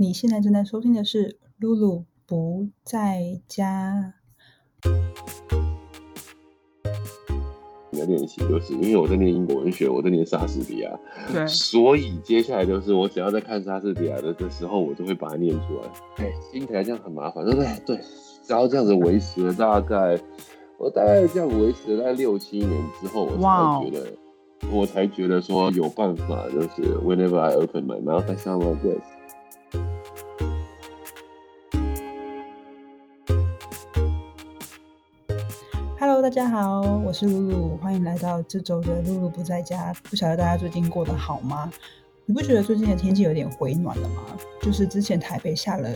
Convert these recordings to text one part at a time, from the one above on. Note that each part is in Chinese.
你现在正在收听的是《露露不在家》。的练习就是因为我在念英国文学，我在念莎士比亚，对，所以接下来就是我只要在看莎士比亚的的时候，我就会把它念出来。哎，听起来这样很麻烦，对不对？对，只要这样子维持了大概，我大概这样维持了大概六七年之后，我才觉得，我才觉得说有办法，就是 Whenever I open my mouth, I sound like this。大家好，我是露露，欢迎来到这周的露露不在家。不晓得大家最近过得好吗？你不觉得最近的天气有点回暖了吗？就是之前台北下了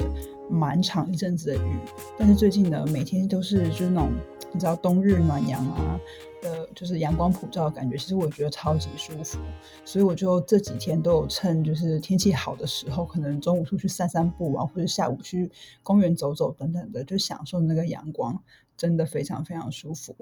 蛮长一阵子的雨，但是最近呢，每天都是就是那种你知道冬日暖阳啊的，就是阳光普照的感觉，其实我觉得超级舒服。所以我就这几天都有趁就是天气好的时候，可能中午出去散散步啊，或者下午去公园走走等等的，就享受那个阳光。真的非常非常舒服。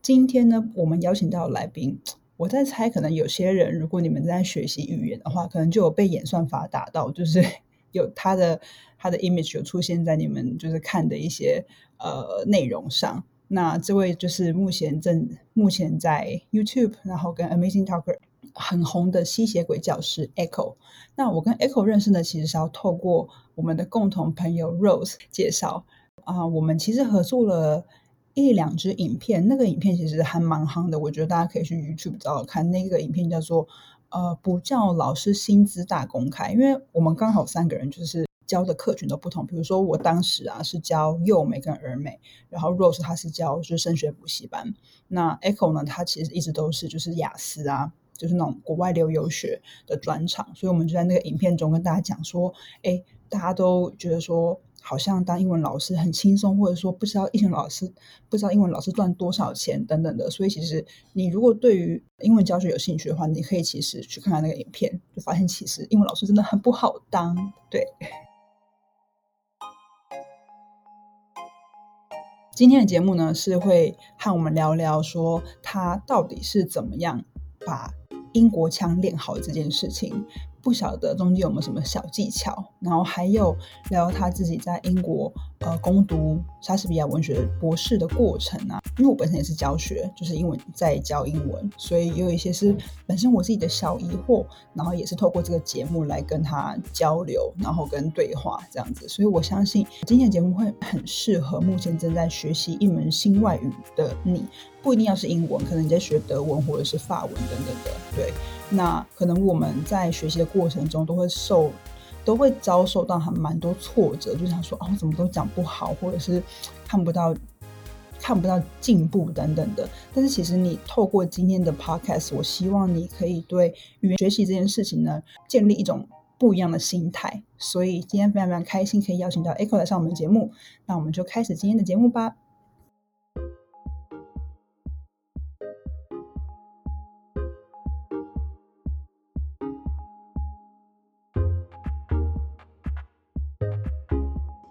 今天呢，我们邀请到来宾，我在猜，可能有些人，如果你们在学习语言的话，可能就有被演算法打到，就是 有他的他的 image 有出现在你们就是看的一些呃内容上。那这位就是目前正目前在 YouTube，然后跟 Amazing Talker 很红的吸血鬼教师 Echo。那我跟 Echo 认识呢，其实是要透过我们的共同朋友 Rose 介绍。啊，我们其实合作了一两支影片，那个影片其实还蛮夯的，我觉得大家可以去 YouTube 找看。那个影片叫做“呃，不叫老师薪资大公开”，因为我们刚好三个人就是教的课群都不同。比如说我当时啊是教幼美跟儿美，然后 Rose 他是教就是升学补习班，那 Echo 呢，他其实一直都是就是雅思啊，就是那种国外留游学的专场，所以我们就在那个影片中跟大家讲说，哎，大家都觉得说。好像当英文老师很轻松，或者说不知道英文老师不知道英文老师赚多少钱等等的，所以其实你如果对于英文教学有兴趣的话，你可以其实去看看那个影片，就发现其实英文老师真的很不好当。对，今天的节目呢是会和我们聊聊说他到底是怎么样把英国腔练好这件事情。不晓得中间有没有什么小技巧，然后还有聊他自己在英国呃攻读莎士比亚文学博士的过程啊。因为我本身也是教学，就是英文在教英文，所以有一些是本身我自己的小疑惑，然后也是透过这个节目来跟他交流，然后跟对话这样子。所以我相信今天的节目会很适合目前正在学习一门新外语的你，不一定要是英文，可能你在学德文或者是法文等等的，对。那可能我们在学习的过程中都会受，都会遭受到很蛮多挫折，就想说哦，怎么都讲不好，或者是看不到看不到进步等等的。但是其实你透过今天的 podcast，我希望你可以对语言学习这件事情呢，建立一种不一样的心态。所以今天非常非常开心，可以邀请到 Echo 来上我们节目。那我们就开始今天的节目吧。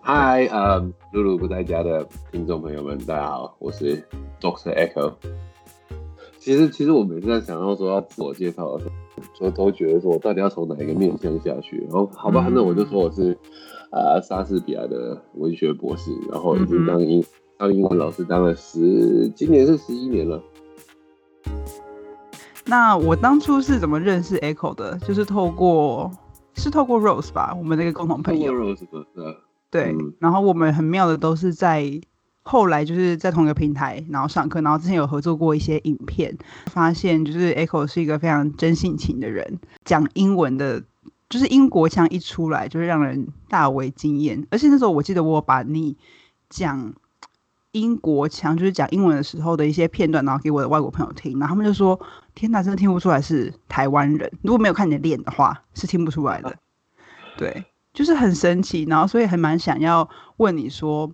嗨，呃，露露不在家的听众朋友们，大家好，我是 Doctor Echo。其实，其实我每次在想要说要自我介绍的时候，都都觉得说我到底要从哪一个面向下去。然后，好吧，那我就说我是啊莎士比亚的文学博士，然后已经当英当英文老师当了十，今年是十一年了。那我当初是怎么认识 Echo 的？就是透过是透过 Rose 吧，我们那个共同朋友。Rose 的。对，然后我们很妙的都是在后来就是在同一个平台，然后上课，然后之前有合作过一些影片，发现就是 Echo 是一个非常真性情的人，讲英文的，就是英国腔一出来就是让人大为惊艳。而且那时候我记得我把你讲英国腔，就是讲英文的时候的一些片段，然后给我的外国朋友听，然后他们就说：“天哪，真的听不出来是台湾人。如果没有看你的脸的话，是听不出来的。”对。就是很神奇，然后所以还蛮想要问你说，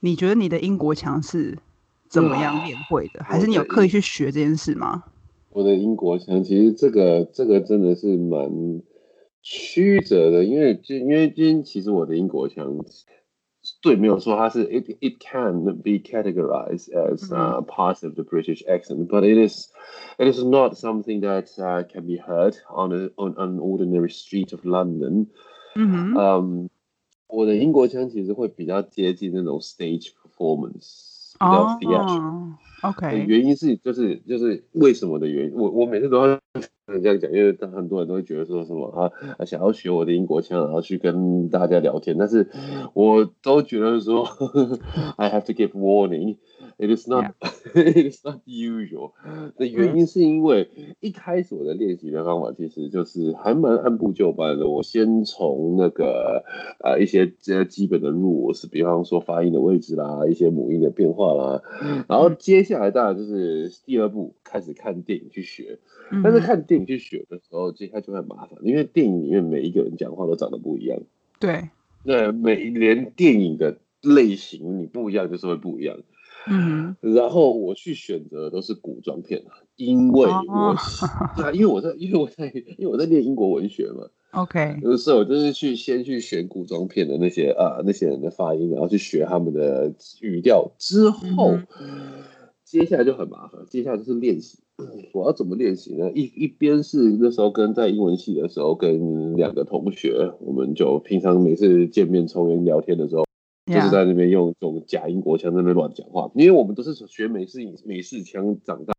你觉得你的英国腔是怎么样练会的？还是你有刻意去学这件事吗？我的英国腔其实这个这个真的是蛮曲折的，因为就因为今天其实我的英国腔对没有说它是 it it can be categorized as uh, part of the British accent, but it is it is not something that uh, can be heard on a on an ordinary street of London. 嗯哼，嗯，我的英国腔其实会比较接近那种 stage performance，比较 theatrical。哦，OK，原因是就是就是为什么的原因，我我每次都要这样讲，因为很多人都会觉得说什么啊啊想要学我的英国腔，然后去跟大家聊天，但是我都觉得说 I have to give warning。It is not, it is not usual。的原因是因为一开始我的练习的方法其实就是还蛮按部就班的。我先从那个呃一些这基本的入，我是比方说发音的位置啦，一些母音的变化啦，然后接下来当然就是第二步开始看电影去学。但是看电影去学的时候，接下来就很麻烦，因为电影里面每一个人讲话都长得不一样。对，对，每连电影的类型你不一样，就是会不一样。嗯，然后我去选择的都是古装片啊，因为我 对啊，因为我在，因为我在，因为我在念英国文学嘛。OK，所以我就是去先去选古装片的那些啊那些人的发音，然后去学他们的语调，之后、接下来就很麻烦，接下来就是练习。我要怎么练习呢？一一边是那时候跟在英文系的时候，跟两个同学，我们就平常每次见面抽烟聊天的时候。就是在那边用这种假英国腔在那边乱讲话，因为我们都是学美式美式腔长大，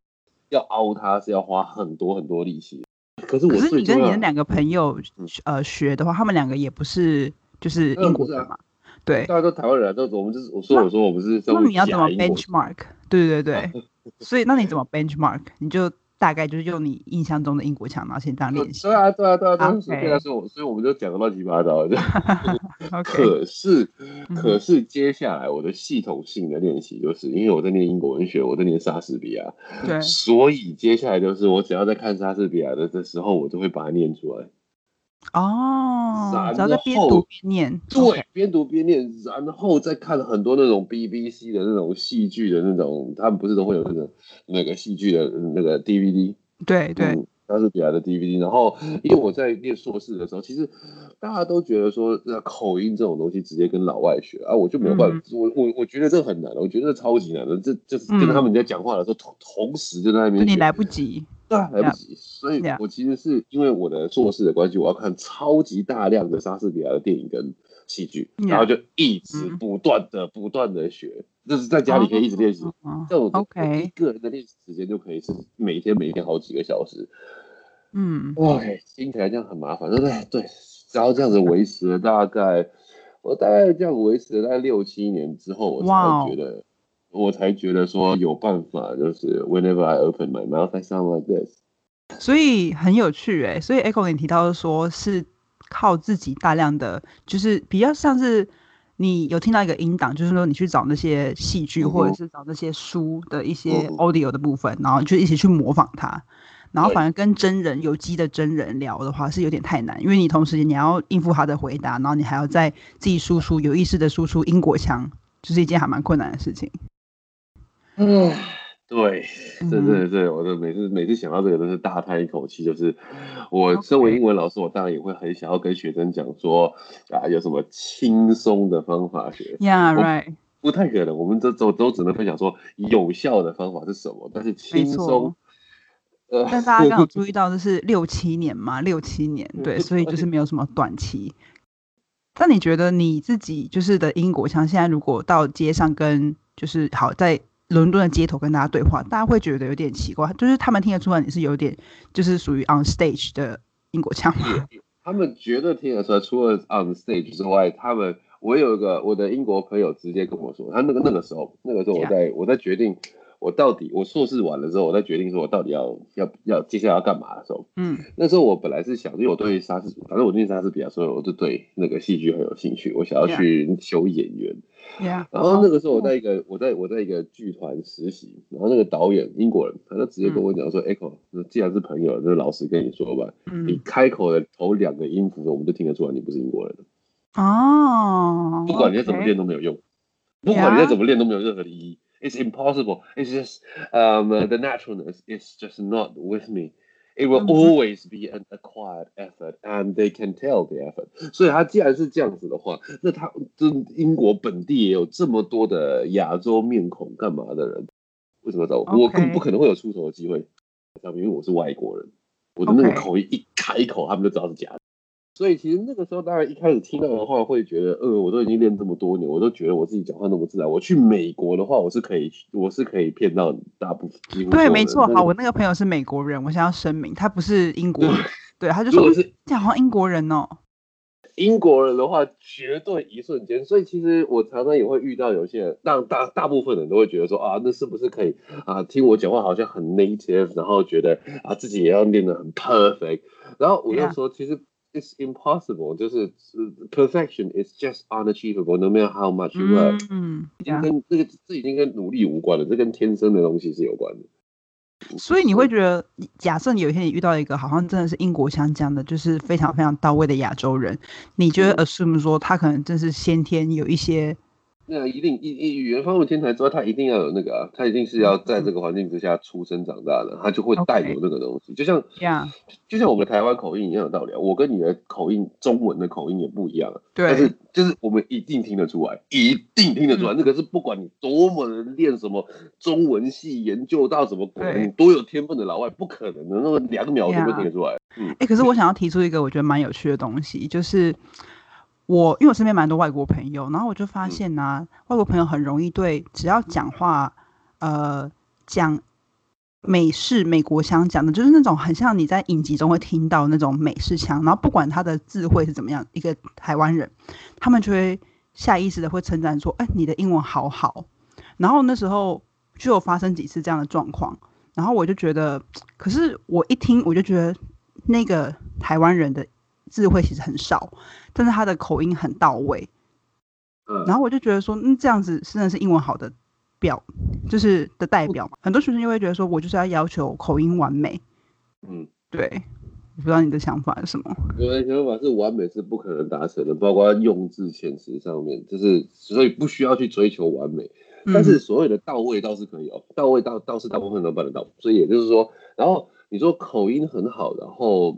要凹它是要花很多很多力气。可是我可是你跟你的两个个朋友呃学的话，他们两个也不是就是英国人嘛？对，大家都台湾人，啊都我们就是我说我说我们是那你要怎么 benchmark？对对对，所以那你怎么 benchmark？你就大概就是用你印象中的英国腔，然后先这样练习。对啊，对啊，对啊，对啊，OK 所以啊，所以我所以我们就讲的乱七八糟的。可是，嗯可是接下来我的系统性的练习，就是因为我在念英国文学，我在念莎士比亚，对，所以接下来就是我只要在看莎士比亚的的时候，我就会把它念出来。哦，然只要在边读边念。对边读边念，然后再看很多那种 BBC 的那种戏剧的那种，他们不是都会有那个那个戏剧的那个 DVD，对对，嗯，莎士比亚的 DVD。然后，因为我在念硕士的时候，其实大家都觉得说，那口音这种东西直接跟老外学啊，我就没有办法，我我我觉得这很难，我觉得这超级难的，这就是跟他们在讲话的时候同同时就在那边你来不及。来不及。所以.我其实是因为我的硕士的关系，我要看超级大量的莎士比亚的电影跟戏剧.然后就一直嗯不断的、不断的学，就是在家里可以一直练习。哦这样我就我一 OK，个人的练习时间就可以是每天每天好几个小时。嗯，哇，听起来这样很麻烦，对不对？对，然后这样子维持了大概，我大概这样维持了大概六七年之后，我才觉得。我才觉得说有办法，就是 whenever I open my mouth, I sound like this。所以很有趣诶。所以 Echo 你提到说是靠自己大量的，就是比较像是你有听到一个音档，就是说你去找那些戏剧或者是找那些书的一些 audio 的部分，然后就一起去模仿它。然后反而跟真人有机的真人聊的话是有点太难，因为你同时你要应付他的回答，然后你还要在自己输出有意识的输出英国腔，就是一件还蛮困难的事情。唉，对，嗯对对对，我的每次每次想到这个都是大叹一口气，就是我身为英文老师，我当然也会很想要跟学生讲说啊，有什么轻松的方法学，Yeah, right，不太可能，我们这都都只能分享说有效的方法是什么，但是轻松，。呃，但大家刚好 注意到，这是六七年嘛，六七年，对，所以就是没有什么短期。但你觉得你自己就是的英国腔，现在如果到街上跟就是好在伦敦的街头跟大家对话，大家会觉得有点奇怪，就是他们听得出来你是有点就是属于 on stage 的英国腔吗？他们觉得听得出来，除了 on stage 之外，他们我有一个我的英国朋友直接跟我说，他那个那个时候，那个时候我在我在决定我到底我硕士完了之后，我在决定说我到底要要要接下来要干嘛的时候，嗯那时候我本来是想，因为我对莎士，反正我对莎士比亚，所以我就对那个戏剧很有兴趣，我想要去修演员。，Yeah，然后那个时候我在一个我在我在一个剧团实习，然后那个导演英国人，他就直接跟我讲说、e c h o 那既然是朋友，那老实跟你说吧，你嗯，开口的头两个音符，我们就听得出来你不是英国人了。哦，不管你再怎么练都没有用，不管你再怎么练都没有任何的意义。It's impossible. It's just um the naturalness is just not with me. It will always be an acquired effort, and they can tell the effort. 所以他既然是这样子的话，那他这英国本地也有这么多的亚洲面孔，干嘛的人？为什么找我？我根本不可能会有出头的机会，因为我是外国人，我的那个口音一开口，他们就知道是假的。所以其实那个时候，当然一开始听到的话，会觉得，呃，我都已经练这么多年，我都觉得我自己讲话那么自然。我去美国的话，我是可以，我是可以骗到大部分。对，没错。好，我那个朋友是美国人，我想要声明，他不是英国人。对，他就说是讲好像英国人哦。英国人的话，绝对一瞬间。所以其实我常常也会遇到有些人，让大大部分人都会觉得说啊，那是不是可以啊？听我讲话好像很 native，然后觉得啊自己也要练得很 perfect。然后我就说，其实 it's impossible，就是 perfection is just unachievable，no matter how much you work。嗯，跟这个这已经跟努力无关了，这跟天生的东西是有关的。所以你会觉得，假设你有一天你遇到一个好像真的是英国腔讲的，就是非常非常到位的亚洲人，你觉得 assume 说他可能真是先天有一些。那一定，语语言方面天才之外，他一定要有那个啊，他一定是要在这个环境之下出生长大的，他就会带有那个东西，就像，就像我们的台湾口音一样的道理啊。我跟你的口音，中文的口音也不一样啊。对。但是就是我们一定听得出来，一定听得出来，那个是不管你多么的练什么中文系，研究到什么鬼，你多有天分的老外，不可能的，那么两秒就会听得出来。嗯。哎，可是我想要提出一个我觉得蛮有趣的东西，就是。我因为我身边蛮多外国朋友，然后我就发现呢，外国朋友很容易对只要讲话，呃，讲美式美国腔讲的，就是那种很像你在影集中会听到那种美式腔，然后不管他的智慧是怎么样，一个台湾人，他们就会下意识的会称赞说：“哎，你的英文好好。”然后那时候就有发生几次这样的状况，然后我就觉得，可是我一听我就觉得那个台湾人的。智慧其实很少，但是他的口音很到位。嗯，然后我就觉得说，嗯，这样子真的是英文好的表，就是的代表嘛。很多学生就会觉得说，我就是要要求口音完美。嗯，对，我不知道你的想法是什么。我的想法是，完美是不可能达成的，包括用字遣词上面，就是所以不需要去追求完美。但是所有的到位倒是可以哦，到位倒倒是大部分都办得到。所以也就是说，然后你说口音很好，然后。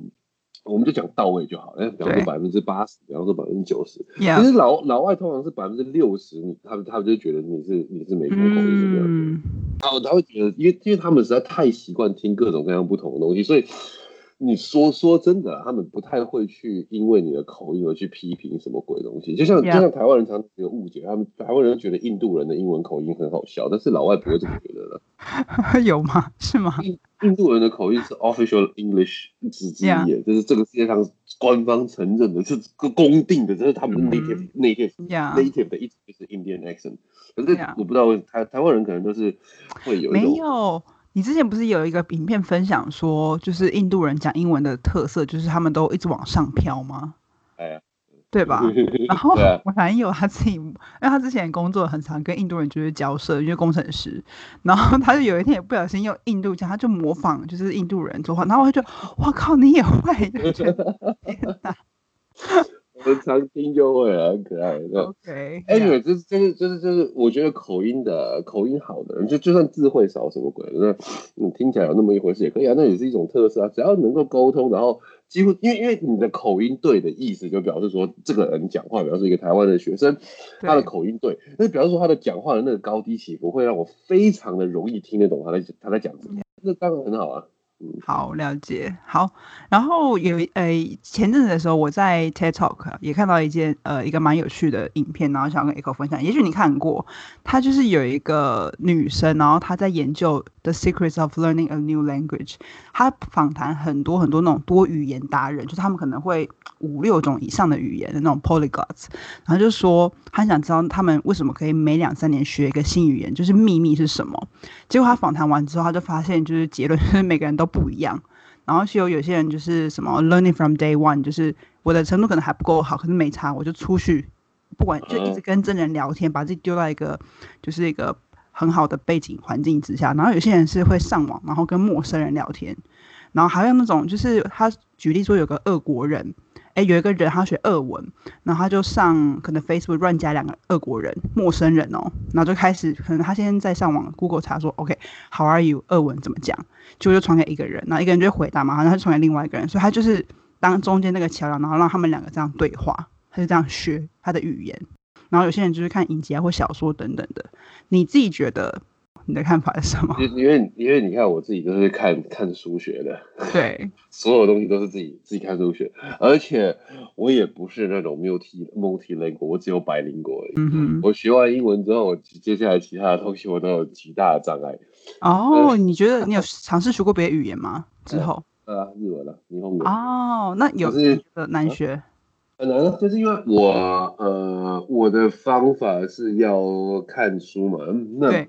我们就讲到位就好，哎，比方说百分之八十，比方说百分之九十，其实老老外通常是百分之六十，你他们他们就觉得你是你是美国口音这样子，然后他会觉得，因为因为他们实在太习惯听各种各样不同的东西，所以。你说说真的，他们不太会去因为你的口音而去批评什么鬼东西。就像就像台湾人常常有误解，他们台湾人觉得印度人的英文口音很好笑，但是老外不会这么觉得的。有吗？是吗？印印度人的口音是 official English 之之一，就是这个世界上官方承认的，是公定的，这是他们 native native native 的一直就是 Indian accent。可是我不知道台台湾人可能都是会有没有。你之前不是有一个影片分享说，就是印度人讲英文的特色，就是他们都一直往上飘吗？哎，对吧？然后我男友他自己，因为他之前工作很常，跟印度人就是交涉，因为工程师。然后他就有一天也不小心用印度腔，他就模仿就是印度人说话，然后我就觉得，哇靠，你也会？就觉得天哪！常听就会了很可爱。OK，Anyway，就是就是就是就是，我觉得口音的口音好的人，就就算智慧少什么鬼，那你听起来有那么一回事也可以啊，那也是一种特色啊。只要能够沟通，然后几乎因为因为你的口音对的意思，就表示说这个人讲话，比方说一个台湾的学生，他的口音对，那表示说他的讲话的那个高低起伏会让我非常的容易听得懂他在他在讲什么，那当然很好啊。好了解，好，然后有呃，前阵子的时候，我在 TED Talk 也看到一件呃一个蛮有趣的影片，然后想跟 Echo 分享。也许你看过，她就是有一个女生，然后她在研究 The Secrets of Learning a New Language。他访谈很多很多那种多语言达人，就是他们可能会五六种以上的语言的那种 Polyglots，然后就说他想知道他们为什么可以每两三年学一个新语言，就是秘密是什么。结果他访谈完之后，他就发现就是结论就是每个人都。不一样，然后是有有些人就是什么 learning from day one，就是我的程度可能还不够好，可是没差，我就出去，不管就一直跟真人聊天，把自己丢到一个就是一个很好的背景环境之下。然后有些人是会上网，然后跟陌生人聊天，然后还有那种就是他举例说有个俄国人。哎，有一个人他学俄文，然后他就上可能 Facebook 乱加两个俄国人陌生人哦，然后就开始可能他现在在上网 Google 查说 OK，How are you？俄文怎么讲？结果就传给一个人，然后一个人就回答嘛，然后他就传给另外一个人，所以他就是当中间那个桥梁，然后让他们两个这样对话，他就这样学他的语言。然后有些人就是看影集啊或小说等等的。你自己觉得你的看法是什么？因因为因为你看我自己都是看看书学的，对，所有东西都是自己自己看书学，而且我也不是那种 multi multi language，我只有百灵国而已。嗯哼，我学完英文之后，我接下来其他的东西我都有极大的障碍。哦，你觉得你有尝试学过别的语言吗？之后？呃，日文啊，日本文。哦，那有是难学？很难啊，就是因为我呃，我的方法是要看书嘛，那。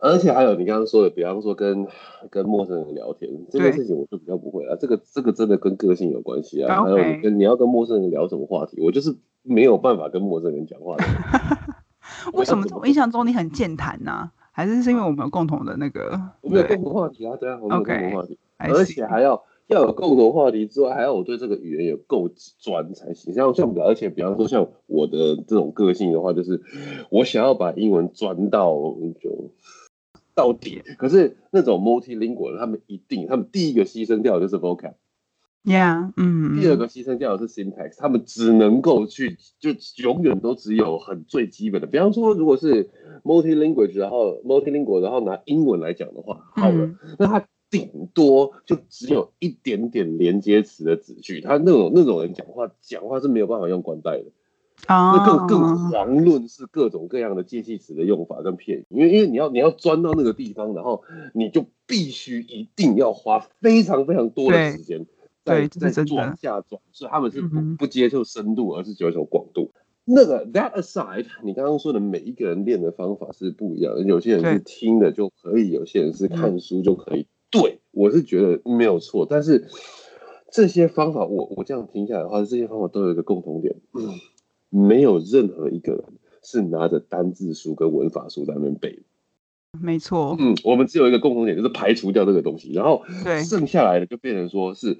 而且还有你刚刚说的，比方说跟跟陌生人聊天这件事情，我就比较不会啊。这个这个真的跟个性有关系啊。还有你跟你要跟陌生人聊什么话题，我就是没有办法跟陌生人讲话的。为什么？我印象中你很健谈呐，还是是因为我们有共同的那个？我们有共同话题啊，对啊，我们有共同话题，而且还要。要有共同话题之外，还要我对这个语言有够专才行。像像，而且比方说像我的这种个性的话，就是我想要把英文钻到就到底。可是那种 multilingual 他们一定，他们第一个牺牲掉的就是 vocab，yeah，嗯。第二个牺牲掉的是 syntax，他们只能够去就永远都只有很最基本的。比方说，如果是 multilingual，然后 multilingual，然后拿英文来讲的话，好了，那他。顶多就只有一点点连接词的子句，他那种那种人讲话讲话是没有办法用冠带的啊。那更更遑论是各种各样的介系词的用法跟片语，因为因为你要你要钻到那个地方，然后你就必须一定要花非常非常多的时间在在转下转，所以他们是不不接受深度，而是接受广度。那个 that aside，你刚刚说的每一个人练的方法是不一样的，有些人是听的就可以，有些人是看书就可以。对，我是觉得没有错，但是这些方法，我我这样听下来的话，这些方法都有一个共同点，嗯没有任何一个人是拿着单字书跟文法书在那边背。没错，嗯，我们只有一个共同点，就是排除掉这个东西，然后对剩下来的就变成说是。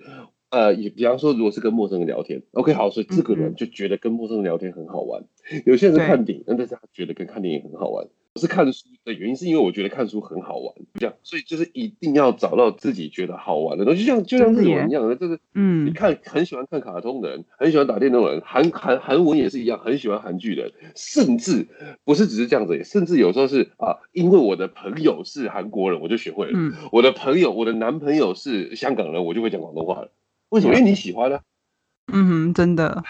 呃，比方说，如果是跟陌生人聊天，OK，好，所以这个人就觉得跟陌生人聊天很好玩。有些人是看电影，但是他觉得跟看电影很好玩。我是看书的原因，是因为我觉得看书很好玩，这样，所以就是一定要找到自己觉得好玩的东西，就像就像日文一样的，就是，嗯，你看很喜欢看卡通的人，很喜欢打电动的人，韩韩韩文也是一样，很喜欢韩剧的人，甚至不是只是这样子，甚至有时候是啊，因为我的朋友是韩国人，我就学会了。嗯，我的朋友，我的男朋友是香港人，我就会讲广东话了。为什么？因为你喜欢呢？嗯哼，真的。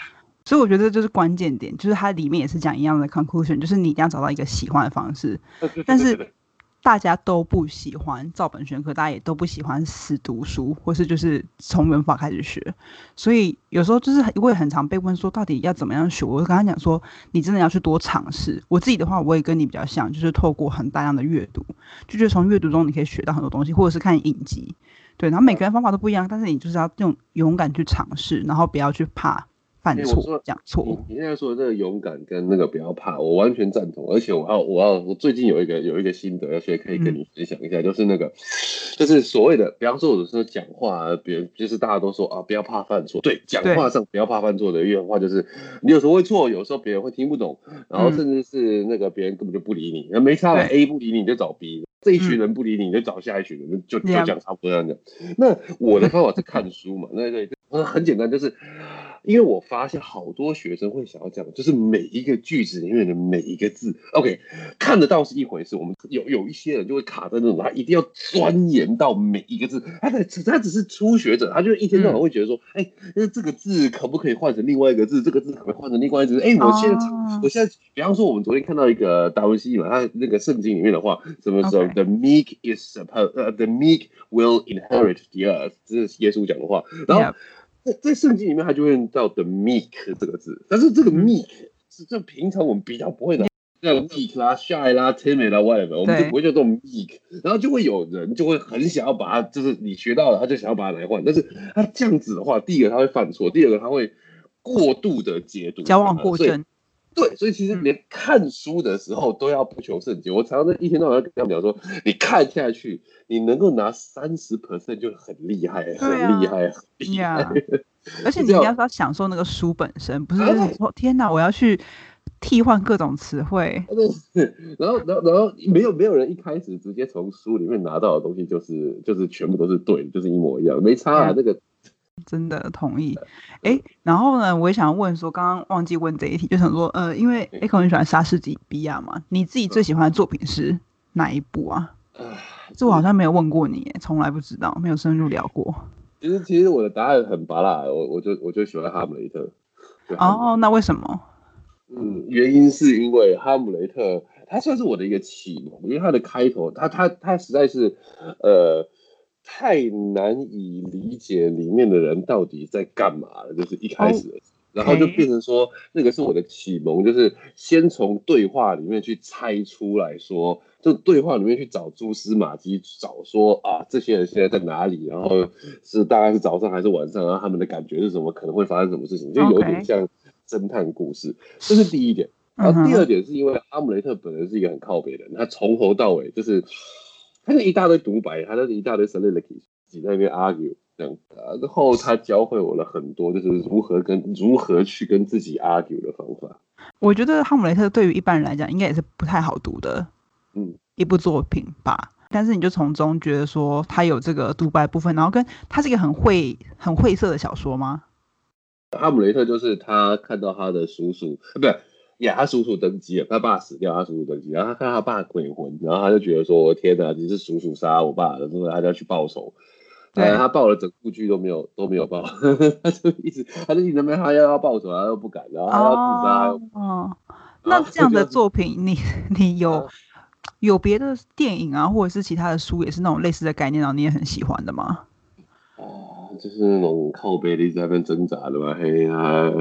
所以我觉得这就是关键点，就是它里面也是讲一样的 conclusion，就是你一定要找到一个喜欢的方式。但是大家都不喜欢照本宣科，大家也都不喜欢死读书，或是就是从文法开始学。所以有时候就是会很常被问说，到底要怎么样学？我跟他讲说，你真的要去多尝试。我自己的话，我也跟你比较像，就是透过很大量的阅读，就觉得从阅读中你可以学到很多东西，或者是看影集。对，然后每个人方法都不一样，但是你就是要用勇敢去尝试，然后不要去怕。犯错讲错，你现在说的这个勇敢跟那个不要怕，我完全赞同。而且我要我要我最近有一个有一个心得，而且可以跟你分享一下，就是那个就是所谓的，比方说我说讲话，别人就是大家都说啊，不要怕犯错。对，讲话上不要怕犯错的原话就是，你有时候会错，有时候别人会听不懂，然后甚至是那个别人根本就不理你，那没差了，A 不理你你就找 B，这一群人不理你你就找下一群人，就就讲差不多这样讲。那我的方法是看书嘛，那个很简单，就是。因为我发现好多学生会想要讲，就是每一个句子里面的每一个字，OK，看得到是一回事。我们有有一些人就会卡在那种，他一定要钻研到每一个字。他他他只是初学者，他就一天到晚会觉得说，哎，那这个字可不可以换成另外一个字？这个字可不可以换成另外一个字？哎，我现在我现在，比方说我们昨天看到一个达文西嘛，他那个圣经里面的话，什么说？The meek is supposed, the meek will inherit the earth，这是耶稣讲的话，然后。在在圣经里面，他就会用到 the meek 这个字，但是这个 meek 是这平常我们比较不会的，像 meek 啦、shy 啦、timid 啦、whatever，我们就不会叫这种 meek，然后就会有人就会很想要把它，就是你学到了，他就想要把它来换，但是他这样子的话，第一个他会犯错，第二个他会过度的解读，交往过正。对，所以其实连看书的时候都要不求甚解。我常常在一天到晚跟他们讲说，你看下去，你能够拿三十 percent 就很厉害，很厉害，很厉害。而且你要要享受那个书本身，不是说天哪，我要去替换各种词汇。然后，然后，然后没有没有人一开始直接从书里面拿到的东西就是就是全部都是对，就是一模一样，没差啊。那个真的同意。哎，然后呢，我也想问说，刚刚忘记问这一题，就想说，呃，因为 Echo 很喜欢莎士比亚嘛，你自己最喜欢的作品是哪一部啊？这我好像没有问过你，从来不知道，没有深入聊过。其实，其实我的答案很拔辣，我我就我就喜欢哈姆雷特。哦，那为什么？嗯，原因是因为哈姆雷特，他算是我的一个启蒙，因为他的开头，他他他实在是，呃，太难以理解里面的人到底在干嘛了，就是一开始。然后就变成说，那个是我的启蒙，就是先从对话里面去猜出来说，就对话里面去找蛛丝马迹，找说啊，这些人现在在哪里，然后是大概是早上还是晚上，然后他们的感觉是什么，可能会发生什么事情，就有点像侦探故事。这是第一点。然后第二点是因为阿姆雷特本人是一个很靠北的人，他从头到尾就是 他是一大堆独白，他是一大堆 soliloquy 挤在那边 argue。这样，然后他教会我了很多，就是如何跟如何去跟自己 argue 的方法。我觉得《哈姆雷特》对于一般人来讲，应该也是不太好读的，嗯，一部作品吧。但是你就从中觉得说，他有这个独白部分，然后跟他是一个很晦、很晦涩的小说吗？哈姆雷特就是他看到他的叔叔，不对，呀，他叔叔登基了，他爸死掉，他叔叔登基，然后他看他爸鬼魂，然后他就觉得说，天哪，你是叔叔杀我爸的，所以他就要去报仇。对，他报了整部剧都没有都没有报，他就一直他就一直没他要要报仇，他又不敢，然后他要自杀。哦，那这样的作品，你你有有别的电影啊，或者是其他的书，也是那种类似的概念，然后你也很喜欢的吗？哦，就是那种靠背的一直在那边挣扎的嘛。嘿呀，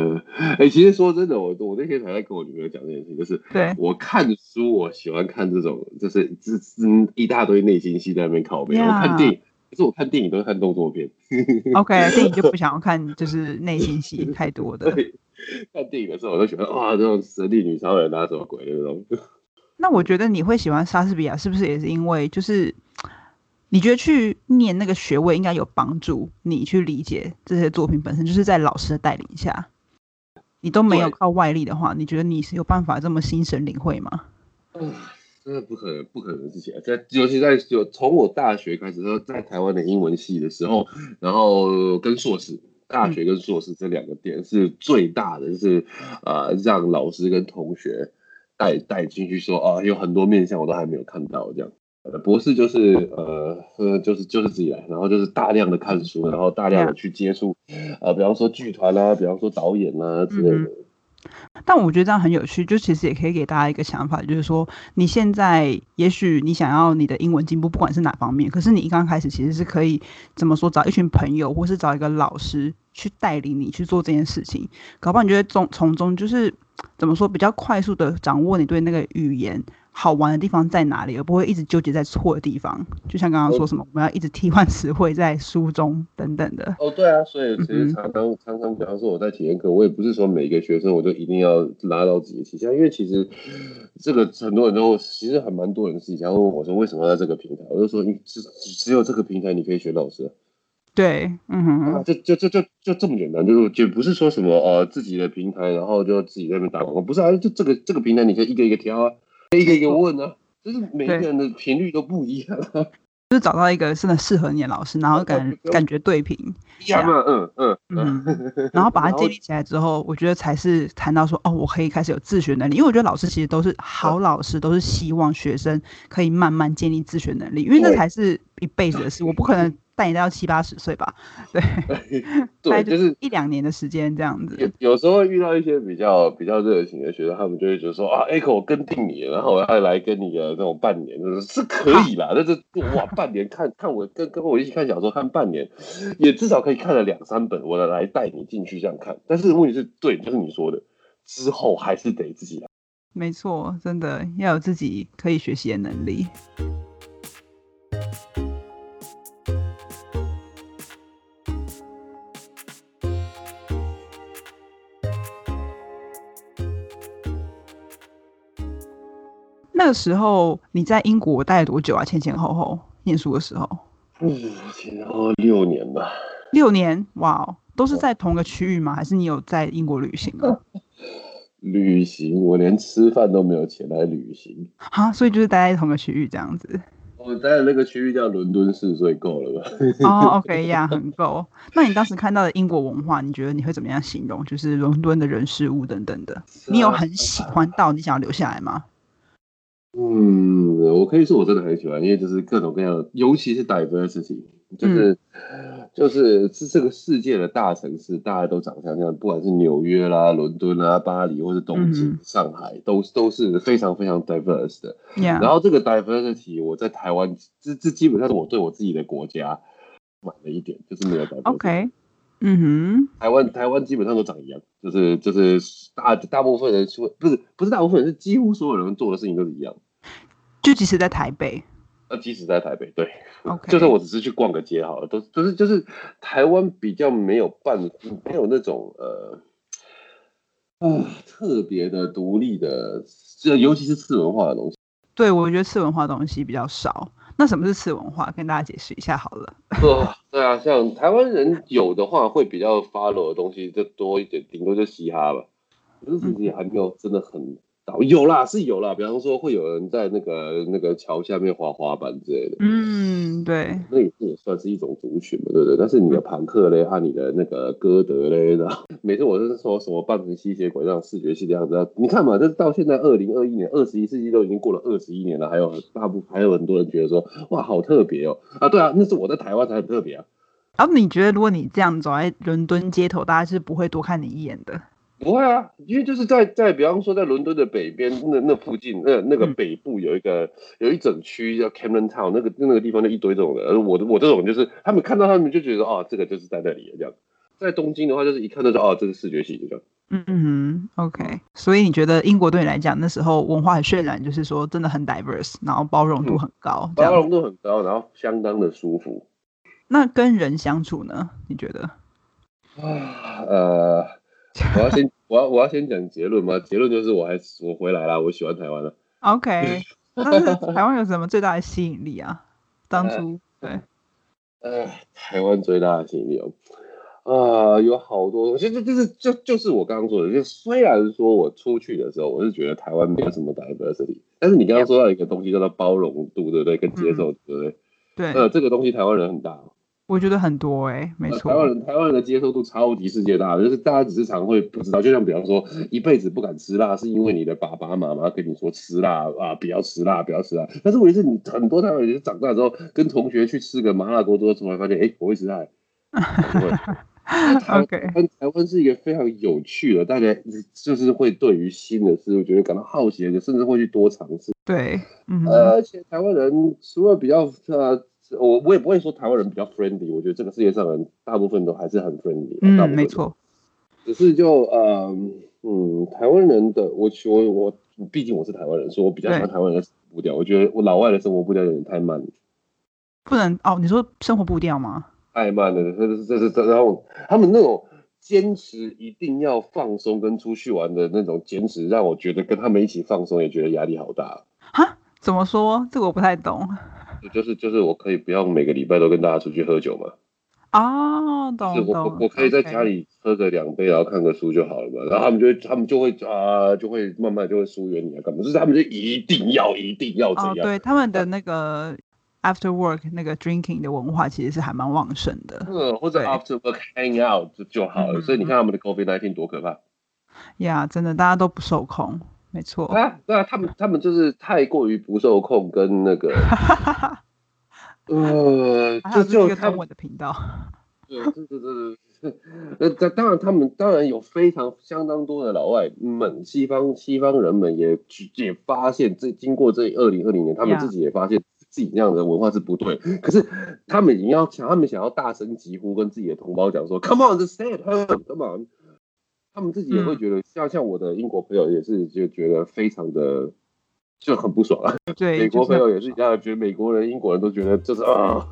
哎，其实说真的，我我那天才在跟我女朋友讲这件事情，就是对我看书，我喜欢看这种，就是这嗯一大堆内心戏在那边拷贝。我看电影。可是我看电影都是看动作片，OK，电影就不想要看，就是内心戏 太多的。看电影的时候，我就喜欢哇，这种神力女超人啊，什么鬼那种。那我觉得你会喜欢莎士比亚，是不是也是因为就是你觉得去念那个学位应该有帮助，你去理解这些作品本身，就是在老师的带领下，你都没有靠外力的话，你觉得你是有办法这么心神领会吗？嗯。真的不可能，不可能的事情在，尤其在就从我大学开始，说在台湾的英文系的时候，然后跟硕士，大学跟硕士这两个点是最大的，就是呃让老师跟同学带带进去说啊，有很多面向我都还没有看到这样。博士就是呃呃就是就是自己来，然后就是大量的看书，然后大量的去接触，呃比方说剧团啊，比方说导演啊之类的。但我觉得这样很有趣，就其实也可以给大家一个想法，就是说你现在也许你想要你的英文进步，不管是哪方面，可是你一刚开始其实是可以怎么说，找一群朋友，或是找一个老师去带领你去做这件事情，搞不好你觉得从从中就是怎么说，比较快速的掌握你对那个语言。好玩的地方在哪里，而不会一直纠结在错的地方。就像刚刚说什么，我们要一直替换词汇在书中等等的。哦，对啊，所以其实常常常常，比方说我在体验课，我也不是说每一个学生我就一定要拉到自己旗下，因为其实这个很多人都其实还蛮多人是想问我说为什么在这个平台，我就说你只只有这个平台你可以学老师。对，嗯哼，就就就就就这么简单，就是就不是说什么呃自己的平台，然后就自己在那边打广告，不是啊，就这个这个平台你可以一个一个挑啊。一个一个问呢，就是每个人的频率都不一样，就是找到一个真的适合你的老师，然后感 感觉对平，嗯嗯嗯，然后把它建立起来之后，我觉得才是谈到说哦，我可以开始有自学能力，因为我觉得老师其实都是好老师，都是希望学生可以慢慢建立自学能力，因为那才是一辈子的事，我不可能。带你到七八十岁吧，对，对，就是一两年的时间这样子。有有时候会遇到一些比较比较热情的学生，他们就会觉得说啊，Echo 我跟定你，然后我要来跟你的这种半年，是可以啦。但是哇，半年看看我跟跟我一起看小说看半年，也至少可以看了两三本，我来带你进去这样看。但是问题是对，就是你说的，之后还是得自己来。没错，真的要有自己可以学习的能力。那个时候你在英国待了多久啊？前前后后念书的时候，嗯，前后六年吧。六年，哇，都是在同一个区域吗？还是你有在英国旅行啊？旅行，我连吃饭都没有钱来旅行。啊，所以就是待在同一个区域这样子。我待的那个区域叫伦敦市，所以够了吧？哦，OK 呀，很够。那你当时看到的英国文化，你觉得你会怎么样形容？就是伦敦的人事物等等的，你有很喜欢到你想要留下来吗？嗯，我可以说我真的很喜欢，因为就是各种各样的，尤其是 diversity，就是就是是这个世界的大城市，大家都长相这样，不管是纽约啦、伦敦啦、巴黎，或是东京、上海，都都是非常非常 diverse 的。然后这个 diversity，我在台湾，这这基本上是我对我自己的国家满了一点，就是没有 diversity。OK，嗯哼，台湾台湾基本上都长一样，就是就是大大部分人说不是不是大部分人是几乎所有人做的事情都是一样。就即使在台北，呃，即使在台北，对，OK，就算我只是去逛个街好了，都都是就是台湾比较没有办，没有那种呃，啊，特别的独立的，这尤其是次文化的东西。对，我觉得次文化东西比较少。那什么是次文化？跟大家解释一下好了。对啊，像台湾人有的话，会比较 follow 的东西就多一点，顶多就嘻哈吧。可是自己还没有真的很。有啦，是有啦，比方说会有人在那个那个桥下面滑滑板之类的。嗯，对，那也也算是一种族群嘛，对不对？但是你的朋克嘞，和你的那个歌德嘞的，每次我都是说什么扮成吸血鬼这样视觉系的样子，你看嘛，这到现在二零二一年，二十一世纪都已经过了二十一年了，还有大部还有很多人觉得说，哇，好特别哦！啊，对啊，那是我在台湾才很特别啊。然后你觉得，如果你这样走在伦敦街头，大家是不会多看你一眼的？不会啊，因为就是在在，比方说在伦敦的北边，那那附近，那那个北部有一个有一整区叫 Camden Town，那个那个地方就一堆这种人。而我的我这种就是他们看到他们就觉得哦，这个就是在那里这样。在东京的话，就是一看到说哦，这是视觉系这样。嗯嗯，OK。所以你觉得英国对你来讲，那时候文化很渲染，就是说真的很 diverse，然后包容度很高，包容度很高，然后相当的舒服。那跟人相处呢？你觉得？啊，呃。我要先，我要我要先讲结论吗？结论就是我还我回来了，我喜欢台湾了。OK，那是台湾有什么最大的吸引力啊？当初对，呃，台湾最大的吸引力哦，啊，有好多东西，就就是就就是我刚刚说的，就虽然说我出去的时候，我是觉得台湾没有什么 diversity，但是你刚刚说到一个东西叫做包容度，对不对？跟接受，对不对？对，呃，这个东西台湾人很大。我觉得很多哎，没错。台湾人台湾人的接受度超级世界大，就是大家只是常会不知道，就像比方说，一辈子不敢吃辣，是因为你的爸爸妈妈跟你说吃辣啊，不要吃辣，不要吃辣。但是问题是你很多台湾人长大之后，跟同学去吃个麻辣锅之后，突然发现，哎，我会吃辣。OK，台湾是一个非常有趣的，大家就是会对于新的事物觉得感到好奇，甚至会去多尝试。对，嗯，而且台湾人除了比较呃。我我也不会说台湾人比较 friendly，我觉得这个世界上人大部分都还是很 friendly。嗯，没错。只是就呃嗯，台湾人的我我我，毕竟我是台湾人，所以我比较喜欢台湾人的步调。我觉得我老外的生活步调有点太慢了。不能哦，你说生活步调吗？太慢了，这是这这，然后他们那种坚持一定要放松跟出去玩的那种坚持，让我觉得跟他们一起放松也觉得压力好大。哈？怎么说？这个我不太懂。就是就是我可以不要每个礼拜都跟大家出去喝酒嘛？哦，懂懂。我我可以在家里喝个两杯，然后看个书就好了嘛。然后他们就会他们就会啊，就会慢慢就会疏远你啊，干嘛？就是他们就一定要一定要这样。对，他们的那个 after work 那个 drinking 的文化其实是还蛮旺盛的。嗯，或者 after work hang out 就就好了。所以你看他们的 COVID nineteen 多可怕。呀，真的大家都不受控。没错。啊，对啊，他们他们就是太过于不受控，跟那个，呃，就就他们的频道，对对对对对，呃，当当然他们当然有非常相当多的老外们，西方西方人们也也发现这经过这二零二零年，他们自己也发现自己那样的文化是不对，可是他们已经要想，他们想要大声疾呼，跟自己的同胞讲说，Come on, just say at home, come on。他们自己也会觉得，像像我的英国朋友也是就觉得非常的就很不爽啊。对，美国朋友也是一样，觉得美国人、英国人都觉得就是啊。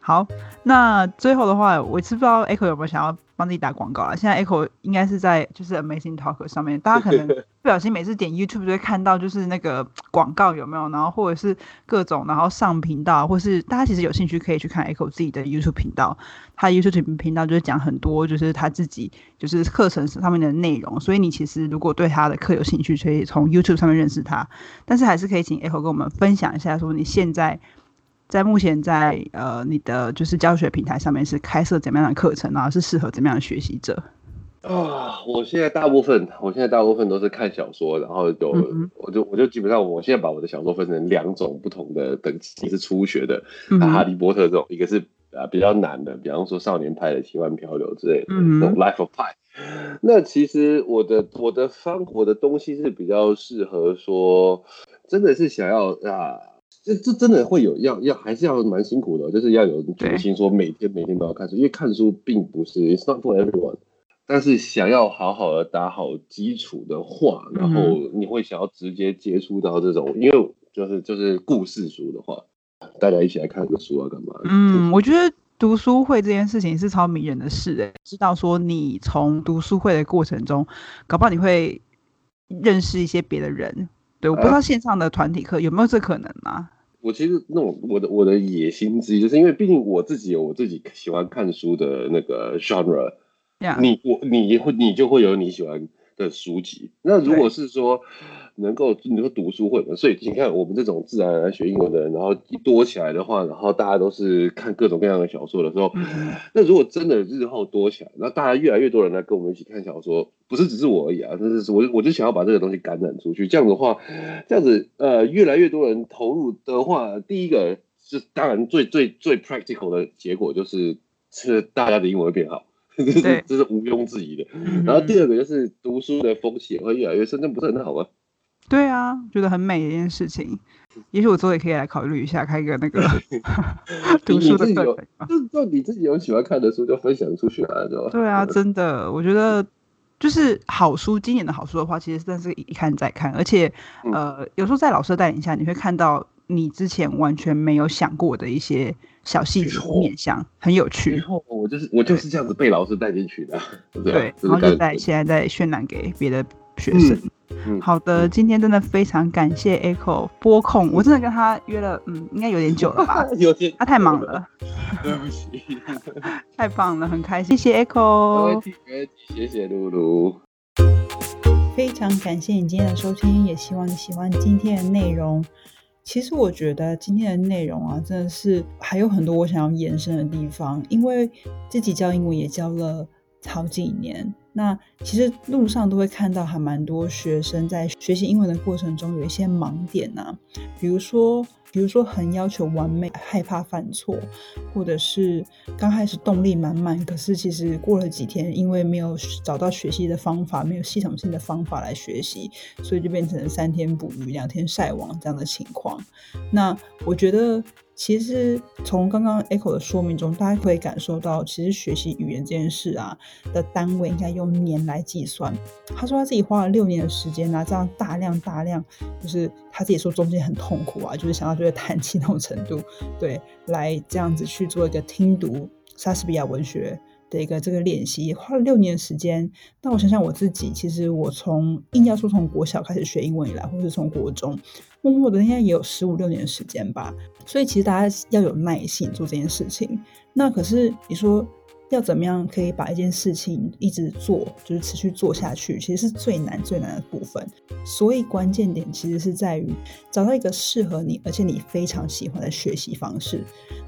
好，那最后的话，我是不知道 Echo 有没有想要帮自己打广告了。现在 Echo 应该是在就是 Amazing Talk 上面，大家可能 不小心每次点 YouTube 就会看到就是那个广告有没有，然后或者是各种，然后上频道，或是大家其实有兴趣可以去看 Echo 自己的 YouTube 频道，他 YouTube 频道就是讲很多就是他自己就是课程上面的内容，所以你其实如果对他的课有兴趣，可以从 YouTube 上面认识他，但是还是可以请 Echo 跟我们分享一下，说你现在。在目前在呃你的就是教学平台上面是开设怎么样的课程，然后是适合怎么样的学习者啊？我现在大部分，我现在大部分都是看小说，然后有我就我就基本上我现在把我的小说分成两种不同的等级，是初学的，哈利波特这种，一个是啊比较难的，比方说少年派的奇幻漂流之类的那种 Life of Pi。那其实我的我的方我的东西是比较适合说，真的是想要啊。这这真的会有要要还是要蛮辛苦的，就是要有决心说每天每天都要看书，因为看书并不是 it's not for everyone。但是想要好好的打好基础的话，然后你会想要直接接触到这种，因为就是就是故事书的话，大家一起来看个书啊，干嘛？嗯，我觉得读书会这件事情是超迷人的事诶，知道说你从读书会的过程中，搞不好你会认识一些别的人。对，我不知道线上的团体课有没有这可能啊？我其实那种我的我的野心之一，就是因为毕竟我自己有我自己喜欢看书的那个 genre，你我你会你就会有你喜欢的书籍。那如果是说。能够能够读书会嘛，所以你看我们这种自然而然学英文的人，然后一多起来的话，然后大家都是看各种各样的小说的时候，那如果真的日后多起来，那大家越来越多人来跟我们一起看小说，不是只是我而已啊，这是我我就想要把这个东西感染出去。这样的话，这样子呃越来越多人投入的话，第一个是当然最最最 practical 的结果就是是大家的英文会变好，这是这是毋庸置疑的。然后第二个就是读书的风气也会越来越深，那不是很好吗？对啊，觉得很美的一件事情。也许我之后也可以来考虑一下，开一个那个 读书的课程。就就你自己有喜欢看的书，就分享出去啊，就对啊，真的，我觉得就是好书，今年的好书的话，其实真的是一看再看，而且呃，有时候在老师的带领下，你会看到你之前完全没有想过的一些小细节面向，很有趣。然后我就是我就是这样子被老师带进去的，对，然后就在现在在渲染给别的学生。好的，今天真的非常感谢 Echo 播控，我真的跟他约了，嗯，应该有点久了吧？有点，他太忙了。对不起，太棒了，很开心，谢谢 Echo，谢谢露露，非常感谢你今天的收听，也希望你喜欢今天的内容。其实我觉得今天的内容啊，真的是还有很多我想要延伸的地方，因为自己教英文也教了好几年。那其实路上都会看到，还蛮多学生在学习英文的过程中有一些盲点呐，比如说，比如说很要求完美，害怕犯错，或者是刚开始动力满满，可是其实过了几天，因为没有找到学习的方法，没有系统性的方法来学习，所以就变成三天捕鱼两天晒网这样的情况。那我觉得。其实从刚刚 Echo 的说明中，大家可以感受到，其实学习语言这件事啊的单位应该用年来计算。他说他自己花了六年的时间啊，这样大量大量，就是他自己说中间很痛苦啊，就是想到就会叹气那种程度，对，来这样子去做一个听读莎士比亚文学。的一个这个练习花了六年时间。那我想想我自己，其实我从硬要说从国小开始学英文以来，或是从国中，默默的应该也有十五六年时间吧。所以其实大家要有耐心做这件事情。那可是你说。要怎么样可以把一件事情一直做，就是持续做下去，其实是最难最难的部分。所以关键点其实是在于找到一个适合你，而且你非常喜欢的学习方式。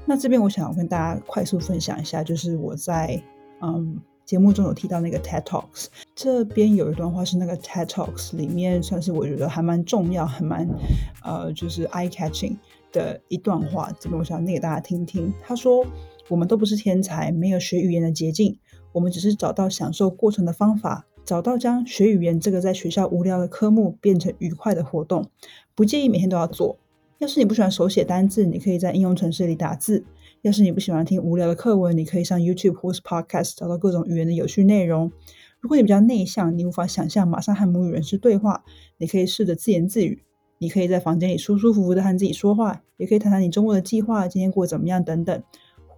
那这边我想要跟大家快速分享一下，就是我在嗯节目中有提到那个 TED Talks，这边有一段话是那个 TED Talks 里面算是我觉得还蛮重要、还蛮呃就是 eye catching 的一段话，这边我想念给大家听听。他说。我们都不是天才，没有学语言的捷径。我们只是找到享受过程的方法，找到将学语言这个在学校无聊的科目变成愉快的活动，不介意每天都要做。要是你不喜欢手写单字，你可以在应用程式里打字；要是你不喜欢听无聊的课文，你可以上 YouTube 或是 Podcast 找到各种语言的有趣内容。如果你比较内向，你无法想象马上和母语人士对话，你可以试着自言自语。你可以在房间里舒舒服服的和自己说话，也可以谈谈你周末的计划，今天过得怎么样等等。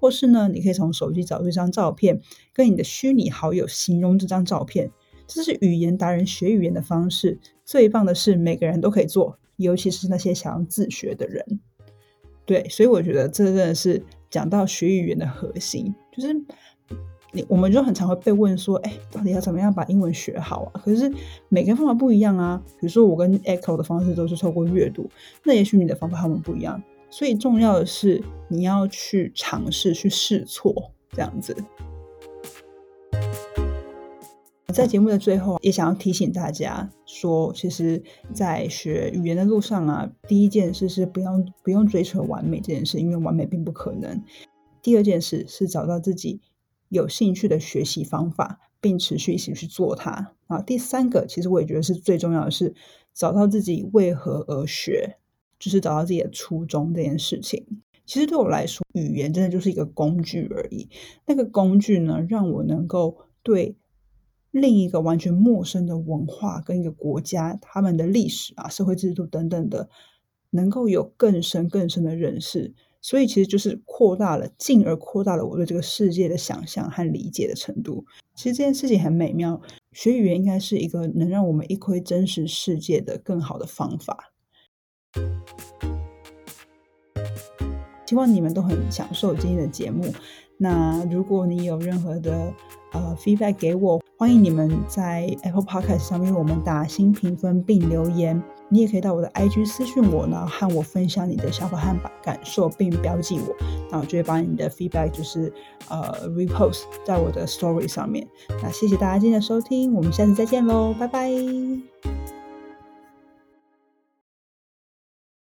或是呢，你可以从手机找出一张照片，跟你的虚拟好友形容这张照片。这是语言达人学语言的方式。最棒的是，每个人都可以做，尤其是那些想要自学的人。对，所以我觉得这真的是讲到学语言的核心，就是你我们就很常会被问说，哎，到底要怎么样把英文学好啊？可是每个方法不一样啊。比如说我跟 Echo 的方式都是透过阅读，那也许你的方法和我们不一样。所以重要的是你要去尝试去试错，这样子。在节目的最后，也想要提醒大家说，其实，在学语言的路上啊，第一件事是不用不用追求完美这件事，因为完美并不可能。第二件事是找到自己有兴趣的学习方法，并持续一起去做它。啊，第三个，其实我也觉得是最重要的是找到自己为何而学，就是找到自己的初衷这件事情。其实对我来说，语言真的就是一个工具而已。那个工具呢，让我能够对。另一个完全陌生的文化跟一个国家，他们的历史啊、社会制度等等的，能够有更深更深的认识，所以其实就是扩大了，进而扩大了我对这个世界的想象和理解的程度。其实这件事情很美妙，学语言应该是一个能让我们一窥真实世界的更好的方法。希望你们都很享受今天的节目。那如果你有任何的呃 feedback 给我，欢迎你们在 Apple Podcast 上面为我们打新评分并留言。你也可以到我的 IG 私讯我呢，和我分享你的想法和感受，并标记我，那我就会把你的 feedback 就是呃 repost 在我的 story 上面。那谢谢大家今天的收听，我们下次再见喽，拜拜。